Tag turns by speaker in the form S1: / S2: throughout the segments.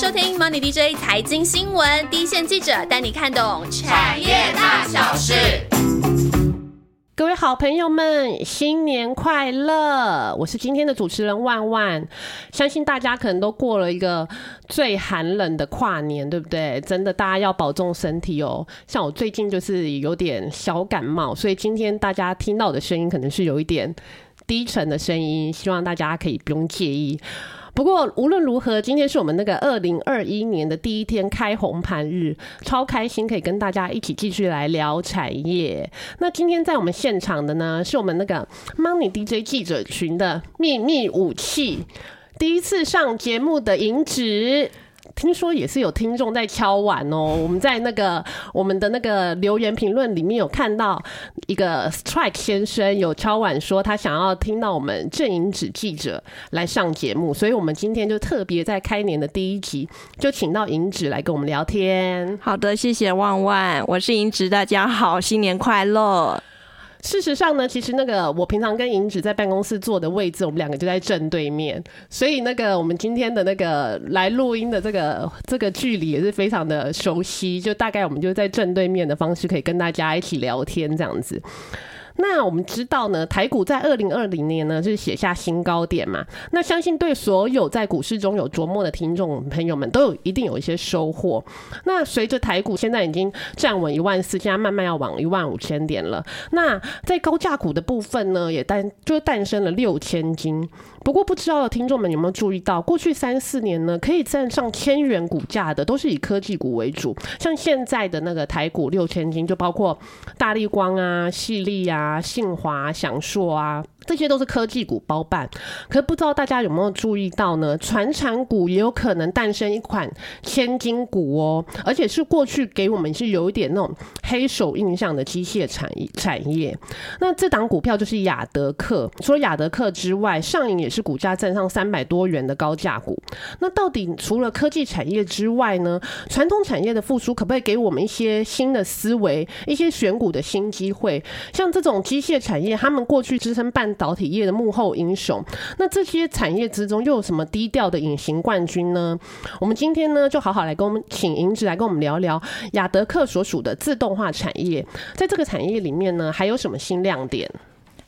S1: 收听 Money DJ 财经新闻，第一线记者带你看懂产业大小事。
S2: 各位好朋友们，新年快乐！我是今天的主持人万万。相信大家可能都过了一个最寒冷的跨年，对不对？真的，大家要保重身体哦。像我最近就是有点小感冒，所以今天大家听到的声音可能是有一点低沉的声音，希望大家可以不用介意。不过无论如何，今天是我们那个二零二一年的第一天开红盘日，超开心可以跟大家一起继续来聊产业。那今天在我们现场的呢，是我们那个 Money DJ 记者群的秘密武器，第一次上节目的银纸。听说也是有听众在敲碗哦，我们在那个我们的那个留言评论里面有看到一个 Strike 先生有敲碗说他想要听到我们正银纸记者来上节目，所以我们今天就特别在开年的第一集就请到银纸来跟我们聊天。
S3: 好的，谢谢万万，我是银纸，大家好，新年快乐。
S2: 事实上呢，其实那个我平常跟银子在办公室坐的位置，我们两个就在正对面，所以那个我们今天的那个来录音的这个这个距离也是非常的熟悉，就大概我们就在正对面的方式可以跟大家一起聊天这样子。那我们知道呢，台股在二零二零年呢，就是写下新高点嘛。那相信对所有在股市中有琢磨的听众朋友们，都有一定有一些收获。那随着台股现在已经站稳一万四，现在慢慢要往一万五千点了。那在高价股的部分呢，也诞就诞生了六千金。不过不知道的听众们有没有注意到，过去三四年呢，可以站上千元股价的，都是以科技股为主。像现在的那个台股六千金，就包括大力光啊、细粒啊。信华、享硕啊。这些都是科技股包办，可不知道大家有没有注意到呢？传产股也有可能诞生一款千金股哦，而且是过去给我们是有一点那种黑手印象的机械产业产业。那这档股票就是雅德克，除了雅德克之外，上影也是股价站上三百多元的高价股。那到底除了科技产业之外呢？传统产业的复苏可不可以给我们一些新的思维，一些选股的新机会？像这种机械产业，他们过去支撑半。导体业的幕后英雄，那这些产业之中又有什么低调的隐形冠军呢？我们今天呢，就好好来跟我们请银子来跟我们聊聊雅德克所属的自动化产业，在这个产业里面呢，还有什么新亮点？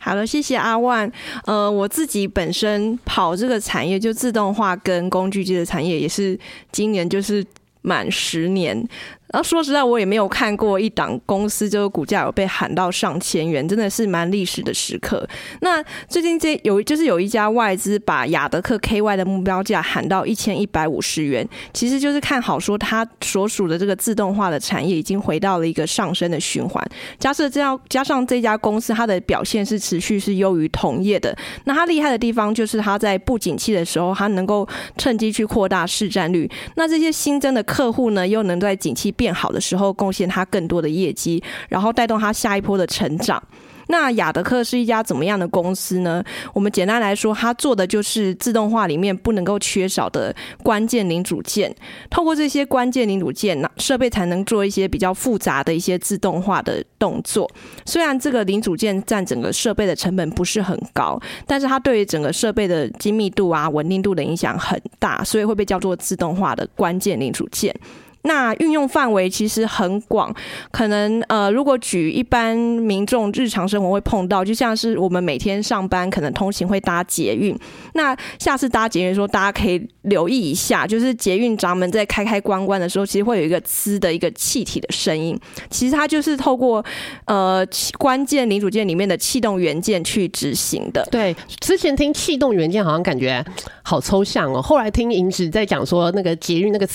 S3: 好了，谢谢阿万。呃，我自己本身跑这个产业，就自动化跟工具机的产业，也是今年就是满十年。然后说实在，我也没有看过一档公司，就是股价有被喊到上千元，真的是蛮历史的时刻。那最近这有就是有一家外资把雅德克 KY 的目标价喊到一千一百五十元，其实就是看好说它所属的这个自动化的产业已经回到了一个上升的循环。假设这样加上这家公司它的表现是持续是优于同业的，那它厉害的地方就是它在不景气的时候，它能够趁机去扩大市占率。那这些新增的客户呢，又能在景气。变好的时候，贡献他更多的业绩，然后带动他下一波的成长。那雅德克是一家怎么样的公司呢？我们简单来说，它做的就是自动化里面不能够缺少的关键零组件。透过这些关键零组件，那设备才能做一些比较复杂的一些自动化的动作。虽然这个零组件占整个设备的成本不是很高，但是它对于整个设备的精密度啊、稳定度的影响很大，所以会被叫做自动化的关键零组件。那运用范围其实很广，可能呃，如果举一般民众日常生活会碰到，就像是我们每天上班可能通勤会搭捷运，那下次搭捷运说大家可以留意一下，就是捷运闸门在开开关关的时候，其实会有一个呲的一个气体的声音，其实它就是透过呃关键零组件里面的气动元件去执行的。
S2: 对，之前听气动元件好像感觉好抽象哦，后来听银子在讲说那个捷运那个。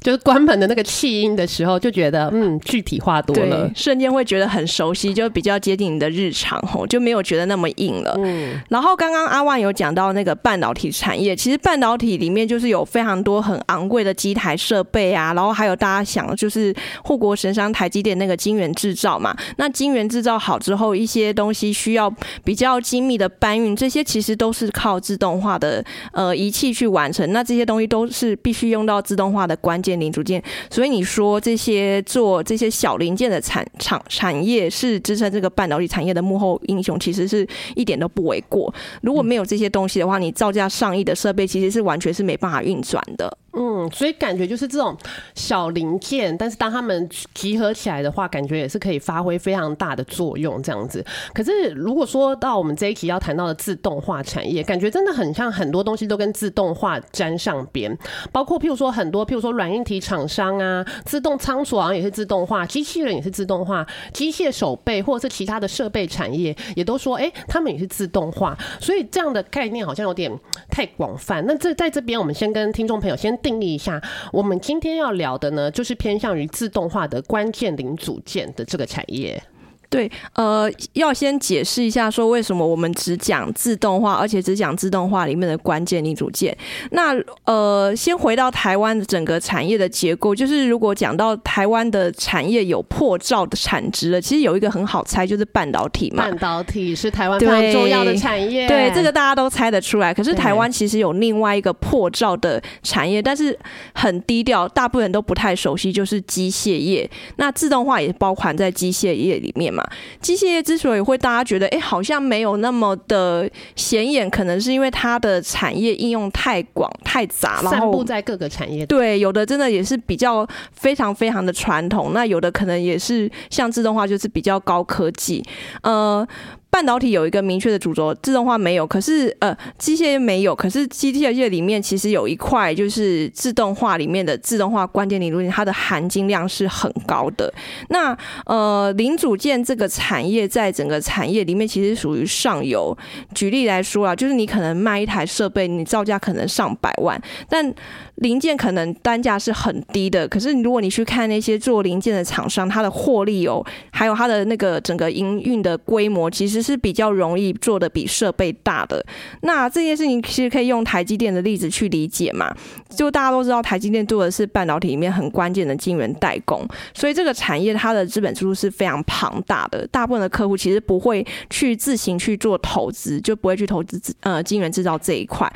S2: 就是关门的那个气音的时候，就觉得嗯具体化多了，
S3: 瞬间会觉得很熟悉，就比较接近你的日常吼，就没有觉得那么硬了。嗯，然后刚刚阿万有讲到那个半导体产业，其实半导体里面就是有非常多很昂贵的机台设备啊，然后还有大家想就是护国神山台积电那个晶圆制造嘛，那晶圆制造好之后，一些东西需要比较精密的搬运，这些其实都是靠自动化的呃仪器去完成，那这些东西都是必须用到自动化的关键。零组件，所以你说这些做这些小零件的产厂产业是支撑这个半导体产业的幕后英雄，其实是一点都不为过。如果没有这些东西的话，你造价上亿的设备其实是完全是没办法运转的。
S2: 嗯。所以感觉就是这种小零件，但是当他们集合起来的话，感觉也是可以发挥非常大的作用，这样子。可是如果说到我们这一期要谈到的自动化产业，感觉真的很像很多东西都跟自动化沾上边，包括譬如说很多譬如说软硬体厂商啊，自动仓储好像也是自动化，机器人也是自动化，机械手背或者是其他的设备产业也都说，哎，他们也是自动化。所以这样的概念好像有点太广泛。那这在这边，我们先跟听众朋友先定义一下，我们今天要聊的呢，就是偏向于自动化的关键零组件的这个产业。
S3: 对，呃，要先解释一下，说为什么我们只讲自动化，而且只讲自动化里面的关键零组件。那呃，先回到台湾的整个产业的结构，就是如果讲到台湾的产业有破兆的产值了，其实有一个很好猜，就是半导体嘛。
S2: 半导体是台湾非常重要的产业，
S3: 对这个大家都猜得出来。可是台湾其实有另外一个破兆的产业，但是很低调，大部分人都不太熟悉，就是机械业。那自动化也包含在机械业里面嘛。机械业之所以会大家觉得哎好像没有那么的显眼，可能是因为它的产业应用太广太杂，
S2: 散布在各个产业。
S3: 对，有的真的也是比较非常非常的传统，那有的可能也是像自动化就是比较高科技，呃。半导体有一个明确的主轴，自动化没有，可是呃，机械没有，可是机械业里面其实有一块就是自动化里面的自动化关键零组件，它的含金量是很高的。那呃，零组件这个产业在整个产业里面其实属于上游。举例来说啊，就是你可能卖一台设备，你造价可能上百万，但零件可能单价是很低的。可是如果你去看那些做零件的厂商，它的获利哦，还有它的那个整个营运的规模，其实。是比较容易做的比设备大的，那这件事情其实可以用台积电的例子去理解嘛？就大家都知道，台积电做的是半导体里面很关键的晶圆代工，所以这个产业它的资本支出是非常庞大的。大部分的客户其实不会去自行去做投资，就不会去投资呃晶圆制造这一块。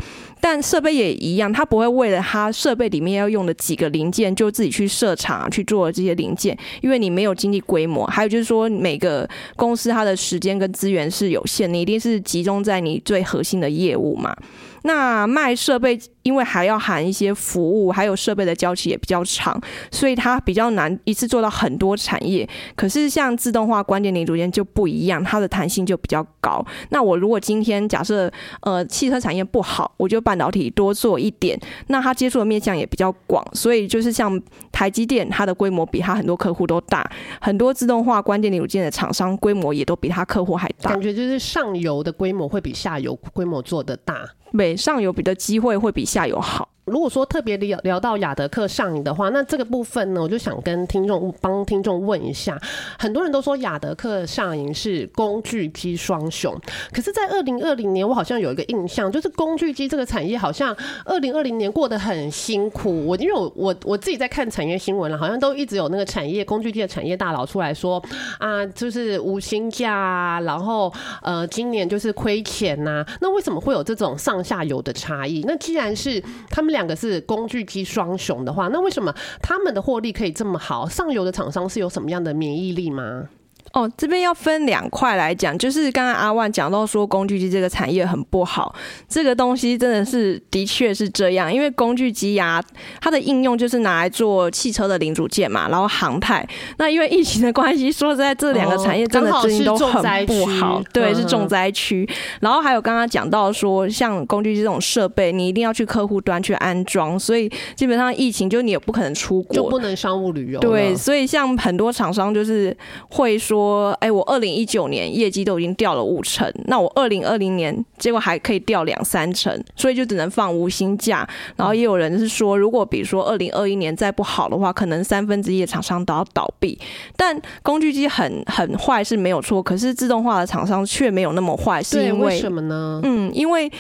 S3: 但设备也一样，他不会为了他设备里面要用的几个零件，就自己去设厂去做这些零件，因为你没有经济规模。还有就是说，每个公司它的时间跟资源是有限，你一定是集中在你最核心的业务嘛。那卖设备，因为还要含一些服务，还有设备的交期也比较长，所以它比较难一次做到很多产业。可是像自动化关键零组件就不一样，它的弹性就比较高。那我如果今天假设呃汽车产业不好，我就半导体多做一点，那它接触的面向也比较广。所以就是像台积电，它的规模比它很多客户都大，很多自动化关键零组件的厂商规模也都比它客户还大。
S2: 感觉就是上游的规模会比下游规模做的大。
S3: 对，上游比的机会会比下游好。
S2: 如果说特别聊聊到雅德克上瘾的话，那这个部分呢，我就想跟听众帮听众问一下，很多人都说雅德克上瘾是工具机双雄，可是，在二零二零年，我好像有一个印象，就是工具机这个产业好像二零二零年过得很辛苦。我因为我我我自己在看产业新闻了，好像都一直有那个产业工具机的产业大佬出来说啊，就是无薪假，然后呃，今年就是亏钱呐。那为什么会有这种上下游的差异？那既然是他们。两个是工具机双雄的话，那为什么他们的获利可以这么好？上游的厂商是有什么样的免疫力吗？
S3: 哦，这边要分两块来讲，就是刚刚阿万讲到说工具机这个产业很不好，这个东西真的是的确是这样，因为工具机呀，它的应用就是拿来做汽车的零组件嘛，然后航太。那因为疫情的关系，说实在，这两个产业真的最近都很不好，对，是重灾区。然后还有刚刚讲到说，像工具机这种设备，你一定要去客户端去安装，所以基本上疫情就你也不可能出国，
S2: 就不能商务旅游。
S3: 对，所以像很多厂商就是会说。说，哎，我二零一九年业绩都已经掉了五成，那我二零二零年结果还可以掉两三成，所以就只能放无薪假。然后也有人是说，如果比如说二零二一年再不好的话，可能三分之一的厂商都要倒闭。但工具机很很坏是没有错，可是自动化的厂商却没有那么坏，是因为
S2: 什么呢？
S3: 嗯，因为。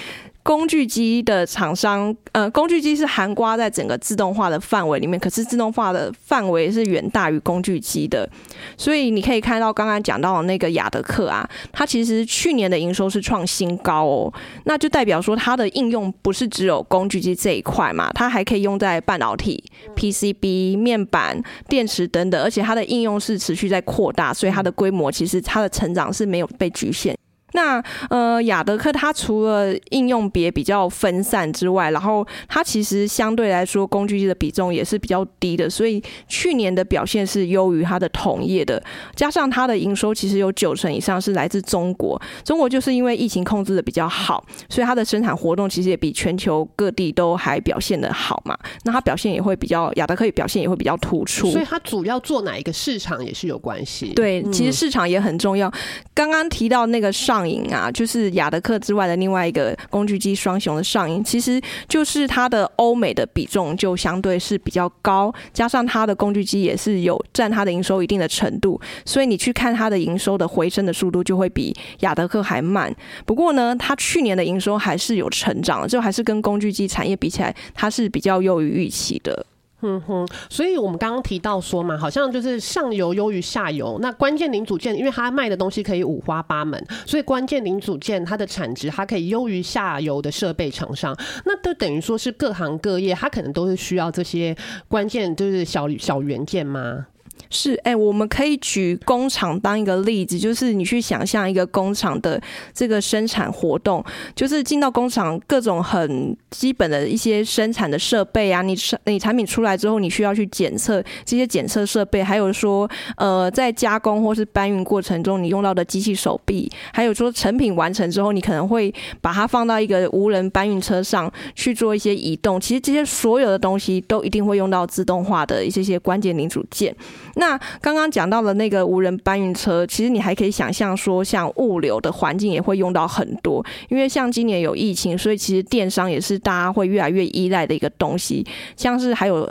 S3: 工具机的厂商，呃，工具机是含刮在整个自动化的范围里面，可是自动化的范围是远大于工具机的，所以你可以看到刚刚讲到的那个雅德克啊，它其实去年的营收是创新高哦，那就代表说它的应用不是只有工具机这一块嘛，它还可以用在半导体、PCB、面板、电池等等，而且它的应用是持续在扩大，所以它的规模其实它的成长是没有被局限。那呃，雅德克它除了应用别比较分散之外，然后它其实相对来说工具机的比重也是比较低的，所以去年的表现是优于它的同业的。加上它的营收其实有九成以上是来自中国，中国就是因为疫情控制的比较好，所以它的生产活动其实也比全球各地都还表现的好嘛。那它表现也会比较雅德克表现也会比较突出，
S2: 所以它主要做哪一个市场也是有关系。
S3: 对，其实市场也很重要。刚刚提到那个上影啊，就是雅德克之外的另外一个工具机双雄的上影，其实就是它的欧美的比重就相对是比较高，加上它的工具机也是有占它的营收一定的程度，所以你去看它的营收的回升的速度就会比雅德克还慢。不过呢，它去年的营收还是有成长，就还是跟工具机产业比起来，它是比较优于预期的。
S2: 嗯哼，所以我们刚刚提到说嘛，好像就是上游优于下游。那关键零组件，因为它卖的东西可以五花八门，所以关键零组件它的产值它可以优于下游的设备厂商。那都等于说是各行各业，它可能都是需要这些关键就是小小元件吗？
S3: 是，哎，我们可以举工厂当一个例子，就是你去想象一个工厂的这个生产活动，就是进到工厂各种很基本的一些生产的设备啊，你你产品出来之后，你需要去检测这些检测设备，还有说，呃，在加工或是搬运过程中你用到的机器手臂，还有说成品完成之后，你可能会把它放到一个无人搬运车上去做一些移动，其实这些所有的东西都一定会用到自动化的一些些关键零组件。那刚刚讲到了那个无人搬运车，其实你还可以想象说，像物流的环境也会用到很多，因为像今年有疫情，所以其实电商也是大家会越来越依赖的一个东西，像是还有。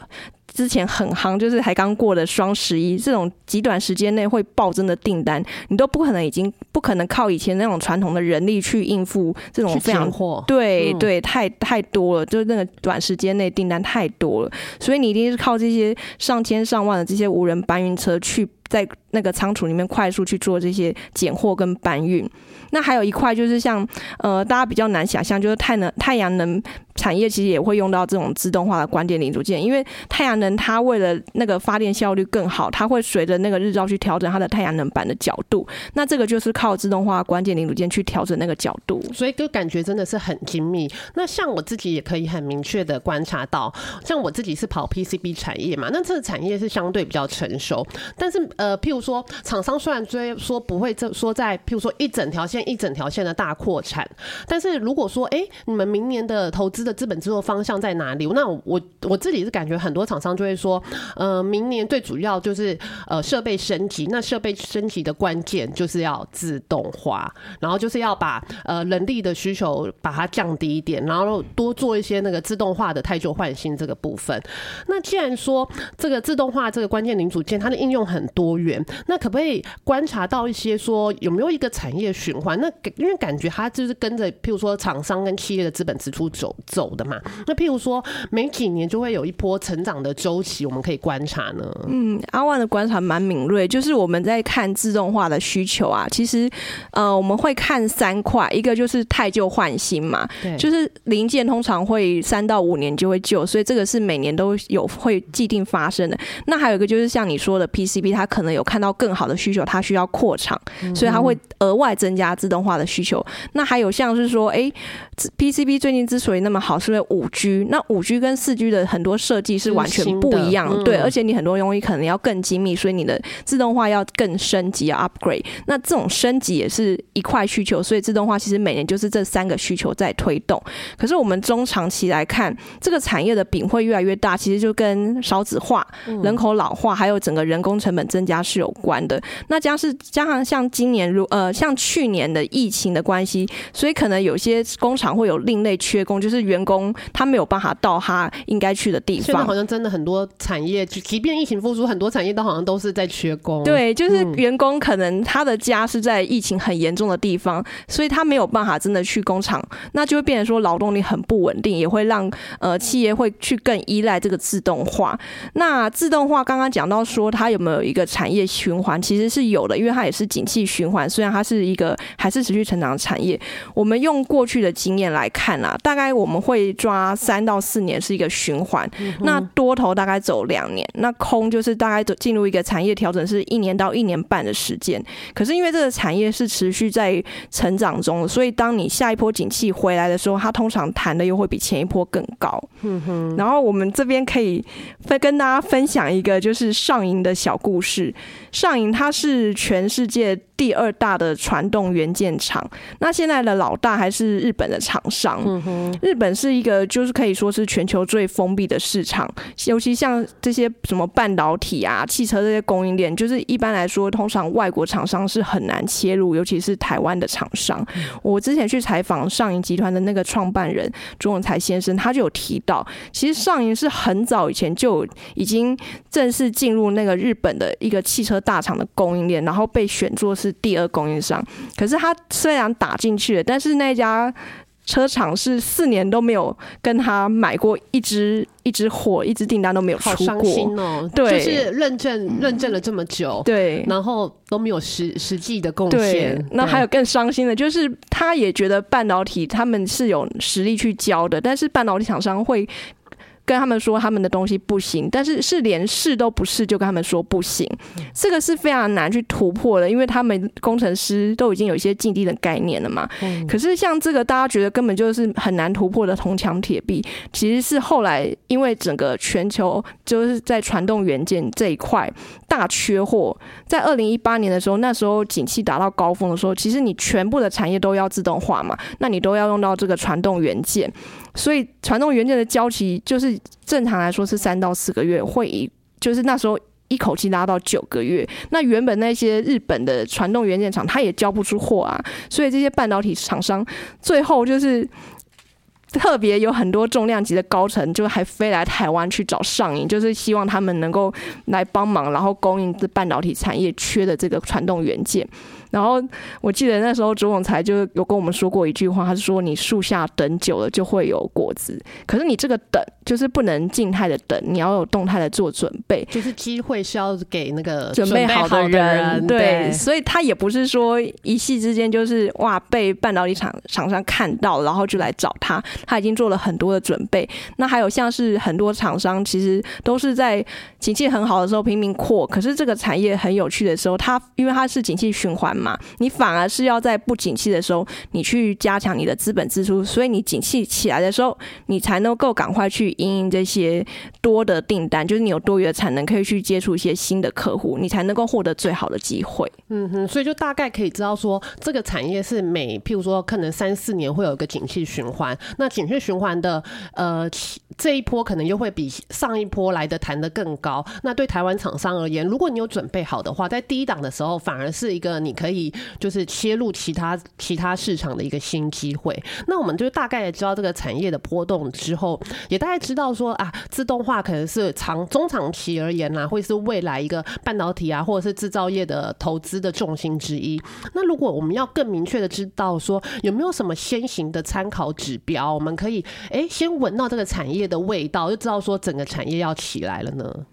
S3: 之前很夯，就是才刚过的双十一，这种极短时间内会暴增的订单，你都不可能已经不可能靠以前那种传统的人力去应付这种非常对对太太多了，就是那个短时间内订单太多了，所以你一定是靠这些上千上万的这些无人搬运车去在那个仓储里面快速去做这些拣货跟搬运。那还有一块就是像呃，大家比较难想象，就是太能太阳能。产业其实也会用到这种自动化的关键零组件，因为太阳能它为了那个发电效率更好，它会随着那个日照去调整它的太阳能板的角度。那这个就是靠自动化关键零组件去调整那个角度，
S2: 所以就感觉真的是很精密。那像我自己也可以很明确的观察到，像我自己是跑 PCB 产业嘛，那这个产业是相对比较成熟。但是，呃譬如说厂商虽然追说不会这说在譬如说一整条线一整条线的大扩产，但是如果说哎，你们明年的投资。的资本制作方向在哪里？那我我自己是感觉很多厂商就会说，呃，明年最主要就是呃设备升级。那设备升级的关键就是要自动化，然后就是要把呃人力的需求把它降低一点，然后多做一些那个自动化的太旧换新这个部分。那既然说这个自动化这个关键零组件它的应用很多元，那可不可以观察到一些说有没有一个产业循环？那因为感觉它就是跟着譬如说厂商跟企业的资本支出走。走的嘛，那譬如说每几年就会有一波成长的周期，我们可以观察呢。
S3: 嗯，阿万的观察蛮敏锐，就是我们在看自动化的需求啊，其实呃我们会看三块，一个就是太旧换新嘛，对，就是零件通常会三到五年就会旧，所以这个是每年都有会既定发生的。那还有一个就是像你说的 PCB，它可能有看到更好的需求，它需要扩厂，所以它会额外增加自动化的需求。那还有像是说，哎，PCB 最近之所以那么好是因为五 G，那五 G 跟四 G 的很多设计是完全不一样，对，而且你很多东西可能要更精密，所以你的自动化要更升级，要 upgrade。那这种升级也是一块需求，所以自动化其实每年就是这三个需求在推动。可是我们中长期来看，这个产业的饼会越来越大，其实就跟少子化、人口老化，还有整个人工成本增加是有关的。那加是加上像今年如呃像去年的疫情的关系，所以可能有些工厂会有另类缺工，就是员工他没有办法到他应该去的地方。
S2: 现在好像真的很多产业，即便疫情复苏，很多产业都好像都是在缺工。
S3: 对，就是员工可能他的家是在疫情很严重的地方，所以他没有办法真的去工厂，那就会变成说劳动力很不稳定，也会让呃企业会去更依赖这个自动化。那自动化刚刚讲到说它有没有一个产业循环其实是有的，因为它也是景气循环，虽然它是一个还是持续成长的产业。我们用过去的经验来看啊，大概我们会抓三到四年是一个循环，那多头大概走两年，那空就是大概进入一个产业调整是一年到一年半的时间。可是因为这个产业是持续在成长中，所以当你下一波景气回来的时候，它通常弹的又会比前一波更高。然后我们这边可以分跟大家分享一个就是上银的小故事。上瘾它是全世界。第二大的传动元件厂，那现在的老大还是日本的厂商。日本是一个就是可以说是全球最封闭的市场，尤其像这些什么半导体啊、汽车这些供应链，就是一般来说，通常外国厂商是很难切入，尤其是台湾的厂商。我之前去采访上银集团的那个创办人朱永才先生，他就有提到，其实上银是很早以前就已经正式进入那个日本的一个汽车大厂的供应链，然后被选作。是第二供应商，可是他虽然打进去了，但是那家车厂是四年都没有跟他买过一支一支货，一支订单都没有出过。好
S2: 伤心哦！对，就是认证认证了这么久，
S3: 对，
S2: 然后都没有实实际的贡献。
S3: 那还有更伤心的，就是他也觉得半导体他们是有实力去教的，但是半导体厂商会。跟他们说他们的东西不行，但是是连试都不试就跟他们说不行，这个是非常难去突破的，因为他们工程师都已经有一些竞地的概念了嘛。可是像这个大家觉得根本就是很难突破的铜墙铁壁，其实是后来因为整个全球就是在传动元件这一块大缺货，在二零一八年的时候，那时候景气达到高峰的时候，其实你全部的产业都要自动化嘛，那你都要用到这个传动元件。所以传动元件的交期就是正常来说是三到四个月，会以就是那时候一口气拉到九个月。那原本那些日本的传动元件厂，它也交不出货啊。所以这些半导体厂商最后就是特别有很多重量级的高层，就还飞来台湾去找上影，就是希望他们能够来帮忙，然后供应这半导体产业缺的这个传动元件。然后我记得那时候朱总裁就有跟我们说过一句话，他是说你树下等久了就会有果子，可是你这个等就是不能静态的等，你要有动态的做准备，
S2: 就是机会是要给那个
S3: 准备好的人，对，所以他也不是说一夕之间就是哇被半导体厂厂商看到，然后就来找他，他已经做了很多的准备。那还有像是很多厂商其实都是在景气很好的时候拼命扩，可是这个产业很有趣的时候，它因为它是景气循环。嘛，你反而是要在不景气的时候，你去加强你的资本支出，所以你景气起来的时候，你才能够赶快去应应这些多的订单，就是你有多余的产能，可以去接触一些新的客户，你才能够获得最好的机会。
S2: 嗯哼，所以就大概可以知道说，这个产业是每譬如说可能三四年会有一个景气循环，那景气循环的呃这一波可能又会比上一波来的弹得更高。那对台湾厂商而言，如果你有准备好的话，在第一档的时候，反而是一个你可以。就是切入其他其他市场的一个新机会。那我们就大概知道这个产业的波动之后，也大概知道说啊，自动化可能是长中长期而言呢，会是未来一个半导体啊，或者是制造业的投资的重心之一。那如果我们要更明确的知道说，有没有什么先行的参考指标，我们可以哎先闻到这个产业的味道，就知道说整个产业要起来了呢？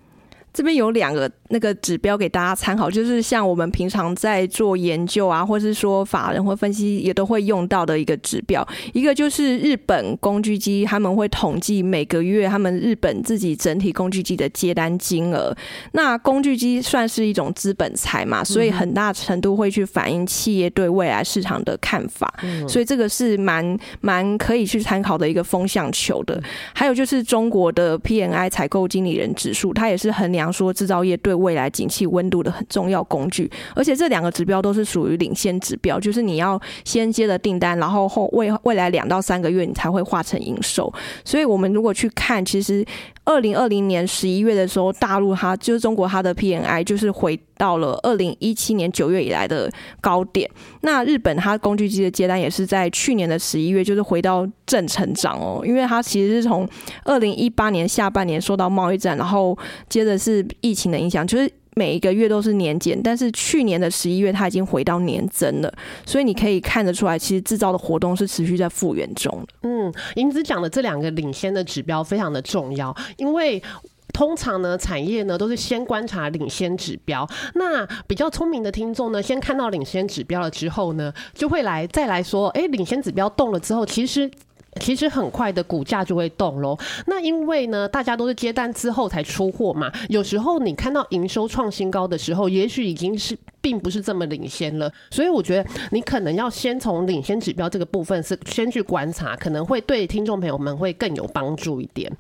S3: 这边有两个那个指标给大家参考，就是像我们平常在做研究啊，或是说法人或分析也都会用到的一个指标。一个就是日本工具机，他们会统计每个月他们日本自己整体工具机的接单金额。那工具机算是一种资本财嘛，所以很大程度会去反映企业对未来市场的看法。所以这个是蛮蛮可以去参考的一个风向球的。还有就是中国的 PNI 采购经理人指数，它也是衡量。说，制造业对未来景气温度的很重要工具，而且这两个指标都是属于领先指标，就是你要先接的订单，然后后未未来两到三个月你才会化成营收。所以，我们如果去看，其实二零二零年十一月的时候，大陆它就是中国它的 PNI 就是回到了二零一七年九月以来的高点。那日本它工具机的接单也是在去年的十一月就是回到正成长哦，因为它其实是从二零一八年下半年受到贸易战，然后接着是。是疫情的影响，就是每一个月都是年减，但是去年的十一月它已经回到年增了，所以你可以看得出来，其实制造的活动是持续在复原中
S2: 嗯，银子讲的这两个领先的指标非常的重要，因为。通常呢，产业呢都是先观察领先指标。那比较聪明的听众呢，先看到领先指标了之后呢，就会来再来说，哎，领先指标动了之后，其实。其实很快的股价就会动喽。那因为呢，大家都是接单之后才出货嘛。有时候你看到营收创新高的时候，也许已经是并不是这么领先了。所以我觉得你可能要先从领先指标这个部分是先去观察，可能会对听众朋友们会更有帮助一点。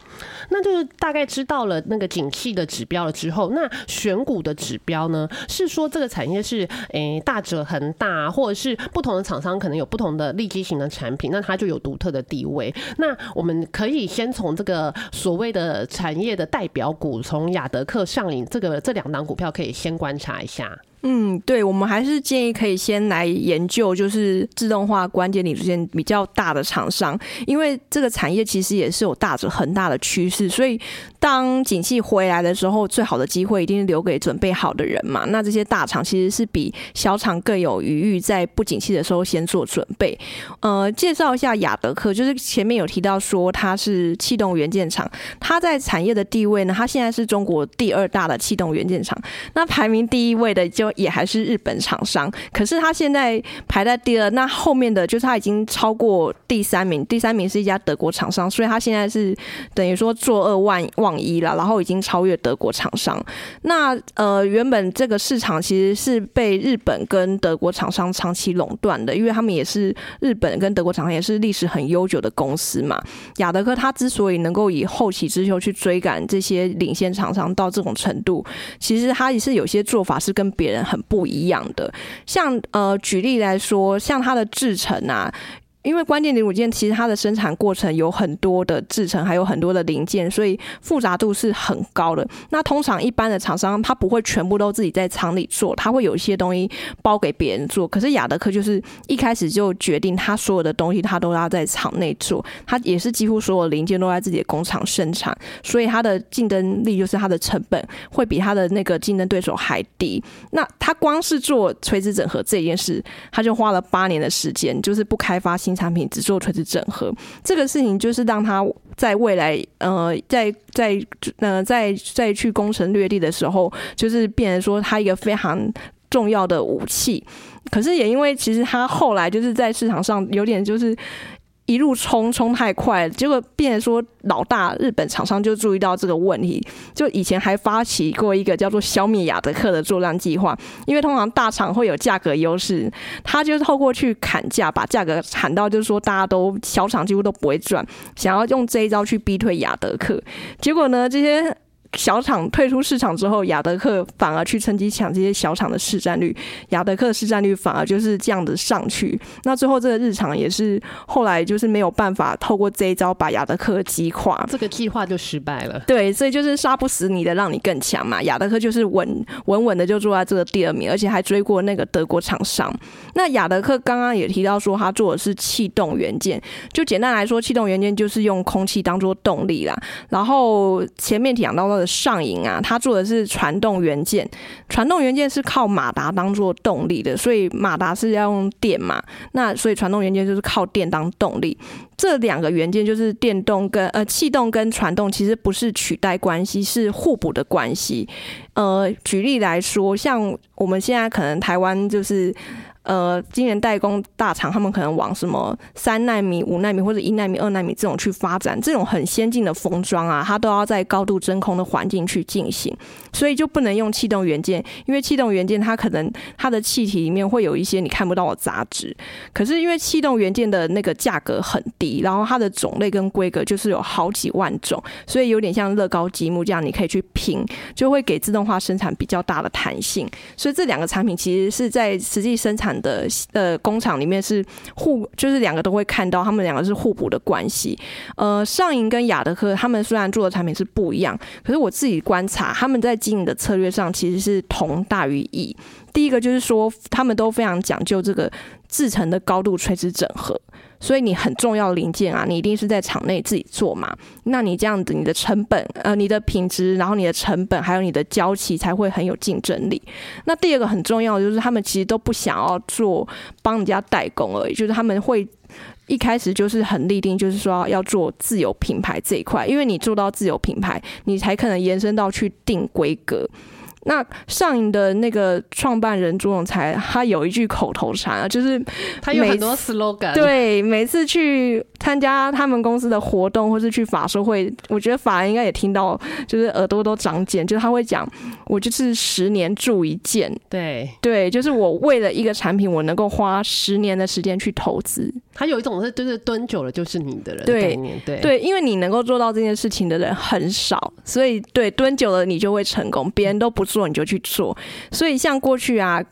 S2: 那就是大概知道了那个景气的指标了之后，那选股的指标呢，是说这个产业是诶大者恒大，或者是不同的厂商可能有不同的利基型的产品，那它就有独特的地。位，那我们可以先从这个所谓的产业的代表股，从亚德克上影这个这两档股票，可以先观察一下。
S3: 嗯，对，我们还是建议可以先来研究，就是自动化关键零组件比较大的厂商，因为这个产业其实也是有大着很大的趋势，所以当景气回来的时候，最好的机会一定是留给准备好的人嘛。那这些大厂其实是比小厂更有余裕，在不景气的时候先做准备。呃，介绍一下雅德克，就是前面有提到说它是气动元件厂，它在产业的地位呢，它现在是中国第二大的气动元件厂，那排名第一位的就。也还是日本厂商，可是他现在排在第二，那后面的就是他已经超过第三名，第三名是一家德国厂商，所以他现在是等于说做二万万一了，然后已经超越德国厂商。那呃，原本这个市场其实是被日本跟德国厂商长期垄断的，因为他们也是日本跟德国厂商也是历史很悠久的公司嘛。雅德克他之所以能够以后起之秀去追赶这些领先厂商到这种程度，其实他也是有些做法是跟别人。很不一样的，像呃，举例来说，像它的制成啊。因为关键零组件其实它的生产过程有很多的制成，还有很多的零件，所以复杂度是很高的。那通常一般的厂商他不会全部都自己在厂里做，他会有一些东西包给别人做。可是雅德克就是一开始就决定，他所有的东西他都要在厂内做，他也是几乎所有零件都在自己的工厂生产，所以他的竞争力就是他的成本会比他的那个竞争对手还低。那他光是做垂直整合这件事，他就花了八年的时间，就是不开发新。新产品只做垂直整合，这个事情就是让他在未来，呃，在在呃，在再去攻城略地的时候，就是变成说他一个非常重要的武器。可是也因为其实他后来就是在市场上有点就是。一路冲冲太快，结果变成说老大日本厂商就注意到这个问题，就以前还发起过一个叫做“消灭雅德克”的作战计划，因为通常大厂会有价格优势，他就透过去砍价，把价格砍到就是说大家都小厂几乎都不会赚，想要用这一招去逼退雅德克，结果呢这些。小厂退出市场之后，雅德克反而去趁机抢这些小厂的市占率，雅德克市占率反而就是这样子上去。那最后这个日常也是后来就是没有办法透过这一招把雅德克击垮，
S2: 这个计划就失败了。
S3: 对，所以就是杀不死你的，让你更强嘛。雅德克就是稳稳稳的就坐在这个第二名，而且还追过那个德国厂商。那雅德克刚刚也提到说，他做的是气动元件，就简单来说，气动元件就是用空气当做动力啦。然后前面讲到了。的上瘾啊，他做的是传动元件，传动元件是靠马达当做动力的，所以马达是要用电嘛，那所以传动元件就是靠电当动力。这两个元件就是电动跟呃气动跟传动，其实不是取代关系，是互补的关系。呃，举例来说，像我们现在可能台湾就是。呃，今年代工大厂他们可能往什么三纳米、五纳米或者一纳米、二纳米这种去发展，这种很先进的封装啊，它都要在高度真空的环境去进行，所以就不能用气动元件，因为气动元件它可能它的气体里面会有一些你看不到的杂质。可是因为气动元件的那个价格很低，然后它的种类跟规格就是有好几万种，所以有点像乐高积木这样，你可以去拼，就会给自动化生产比较大的弹性。所以这两个产品其实是在实际生产。的呃工厂里面是互，就是两个都会看到，他们两个是互补的关系。呃，上银跟雅德科他们虽然做的产品是不一样，可是我自己观察，他们在经营的策略上其实是同大于异。第一个就是说，他们都非常讲究这个制成的高度垂直整合，所以你很重要的零件啊，你一定是在厂内自己做嘛。那你这样子，你的成本、呃，你的品质，然后你的成本，还有你的交期才会很有竞争力。那第二个很重要的就是，他们其实都不想要做帮人家代工而已，就是他们会。一开始就是很立定，就是说要做自有品牌这一块，因为你做到自有品牌，你才可能延伸到去定规格。那上影的那个创办人朱永才，他有一句口头禅啊，就是
S2: 他有很多 slogan，
S3: 对，每次去参加他们公司的活动，或是去法说会，我觉得法人应该也听到，就是耳朵都长茧，就是他会讲，我就是十年铸一件，
S2: 对。
S3: 对，就是我为了一个产品，我能够花十年的时间去投资。
S2: 他有一种是就是蹲久了就是你的人
S3: 对
S2: 对。
S3: 对，因为你能够做到这件事情的人很少，所以对蹲久了你就会成功，别人都不做你就去做。所以像过去啊。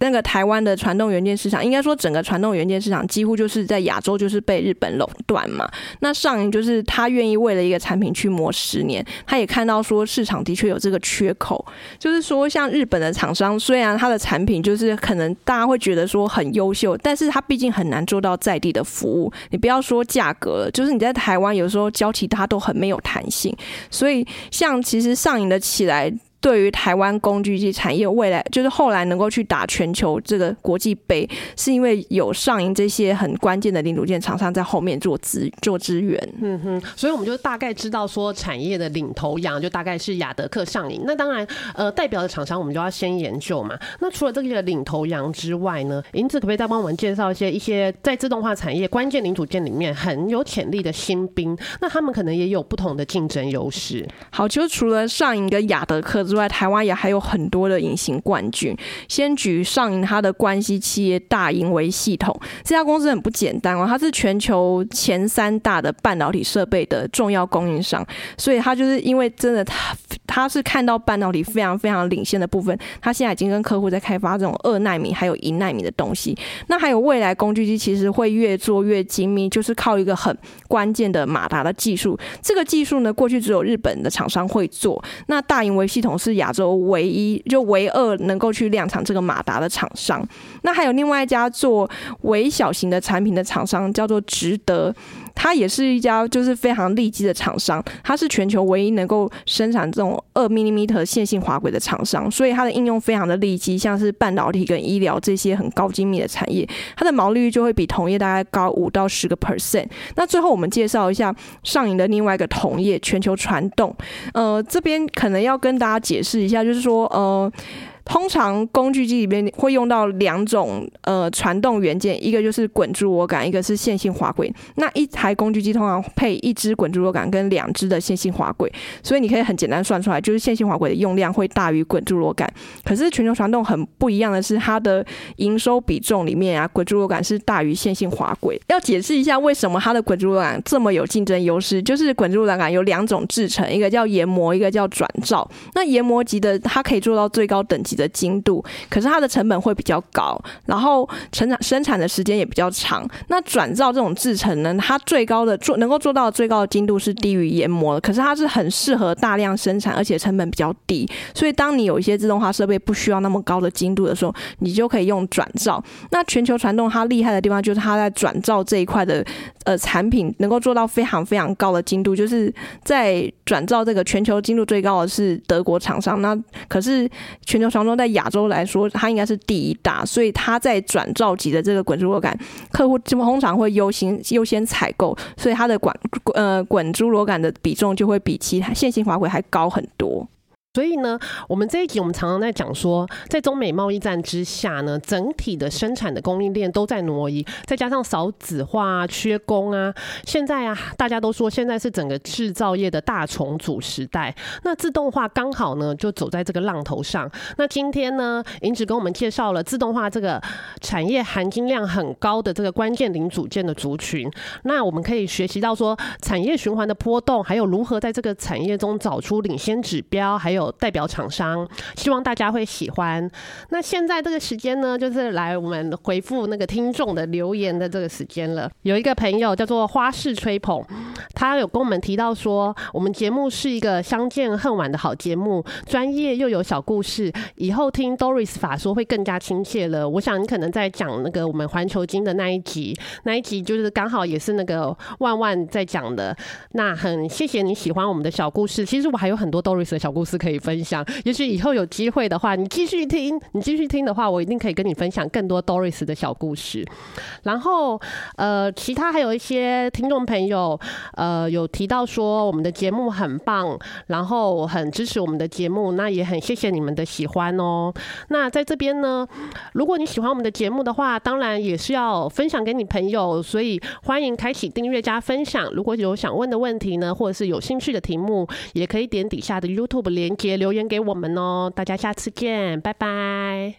S3: 那个台湾的传动元件市场，应该说整个传动元件市场几乎就是在亚洲就是被日本垄断嘛。那上影就是他愿意为了一个产品去磨十年，他也看到说市场的确有这个缺口，就是说像日本的厂商，虽然他的产品就是可能大家会觉得说很优秀，但是他毕竟很难做到在地的服务。你不要说价格了，就是你在台湾有时候交期他都很没有弹性，所以像其实上影的起来。对于台湾工具机产业未来，就是后来能够去打全球这个国际杯，是因为有上银这些很关键的零组件厂商在后面做资做支援。
S2: 嗯哼，所以我们就大概知道说产业的领头羊就大概是亚德克上银。那当然，呃，代表的厂商我们就要先研究嘛。那除了这个领头羊之外呢，银子可不可以再帮我们介绍一些一些在自动化产业关键零组件里面很有潜力的新兵？那他们可能也有不同的竞争优势。
S3: 好，就除了上银跟亚德克。之外，台湾也还有很多的隐形冠军。先举上银它的关系企业大银为系统，这家公司很不简单哦，它是全球前三大的半导体设备的重要供应商。所以它就是因为真的，他是看到半导体非常非常领先的部分，他现在已经跟客户在开发这种二纳米还有一纳米的东西。那还有未来工具机其实会越做越精密，就是靠一个很关键的马达的技术。这个技术呢，过去只有日本的厂商会做。那大银维系统。是亚洲唯一就唯二能够去量产这个马达的厂商。那还有另外一家做微小型的产品的厂商，叫做值得。它也是一家就是非常利基的厂商，它是全球唯一能够生产这种二 m m 线性滑轨的厂商，所以它的应用非常的利基，像是半导体跟医疗这些很高精密的产业，它的毛利率就会比同业大概高五到十个 percent。那最后我们介绍一下上影的另外一个同业全球传动，呃，这边可能要跟大家解释一下，就是说呃。通常工具机里面会用到两种呃传动元件，一个就是滚珠螺杆，一个是线性滑轨。那一台工具机通常配一支滚珠螺杆跟两支的线性滑轨，所以你可以很简单算出来，就是线性滑轨的用量会大于滚珠螺杆。可是全球传动很不一样的是，它的营收比重里面啊，滚珠螺杆是大于线性滑轨。要解释一下为什么它的滚珠螺杆这么有竞争优势，就是滚珠螺杆有两种制成，一个叫研磨，一个叫转造。那研磨级的它可以做到最高等级。的精度，可是它的成本会比较高，然后生产生产的时间也比较长。那转造这种制成呢，它最高的做能够做到最高的精度是低于研磨的，可是它是很适合大量生产，而且成本比较低。所以当你有一些自动化设备不需要那么高的精度的时候，你就可以用转造。那全球传动它厉害的地方就是它在转造这一块的呃产品能够做到非常非常高的精度，就是在转造这个全球精度最高的是德国厂商。那可是全球传动。在亚洲来说，它应该是第一大，所以它在转照级的这个滚珠螺杆，客户通常会优先优先采购，所以它的管呃滚珠螺杆的比重就会比其他线性滑轨还高很多。
S2: 所以呢，我们这一集我们常常在讲说，在中美贸易战之下呢，整体的生产的供应链都在挪移，再加上少子化、缺工啊，现在啊，大家都说现在是整个制造业的大重组时代。那自动化刚好呢，就走在这个浪头上。那今天呢，银子跟我们介绍了自动化这个产业含金量很高的这个关键零组件的族群。那我们可以学习到说，产业循环的波动，还有如何在这个产业中找出领先指标，还有。有代表厂商，希望大家会喜欢。那现在这个时间呢，就是来我们回复那个听众的留言的这个时间了。有一个朋友叫做花式吹捧，他有跟我们提到说，我们节目是一个相见恨晚的好节目，专业又有小故事，以后听 Doris 法说会更加亲切了。我想你可能在讲那个我们环球金的那一集，那一集就是刚好也是那个万万在讲的。那很谢谢你喜欢我们的小故事，其实我还有很多 Doris 的小故事。可以分享。也许以后有机会的话，你继续听，你继续听的话，我一定可以跟你分享更多 Doris 的小故事。然后，呃，其他还有一些听众朋友，呃，有提到说我们的节目很棒，然后很支持我们的节目，那也很谢谢你们的喜欢哦。那在这边呢，如果你喜欢我们的节目的话，当然也是要分享给你朋友，所以欢迎开启订阅加分享。如果有想问的问题呢，或者是有兴趣的题目，也可以点底下的 YouTube 连接留言给我们哦。大家下次见，拜拜。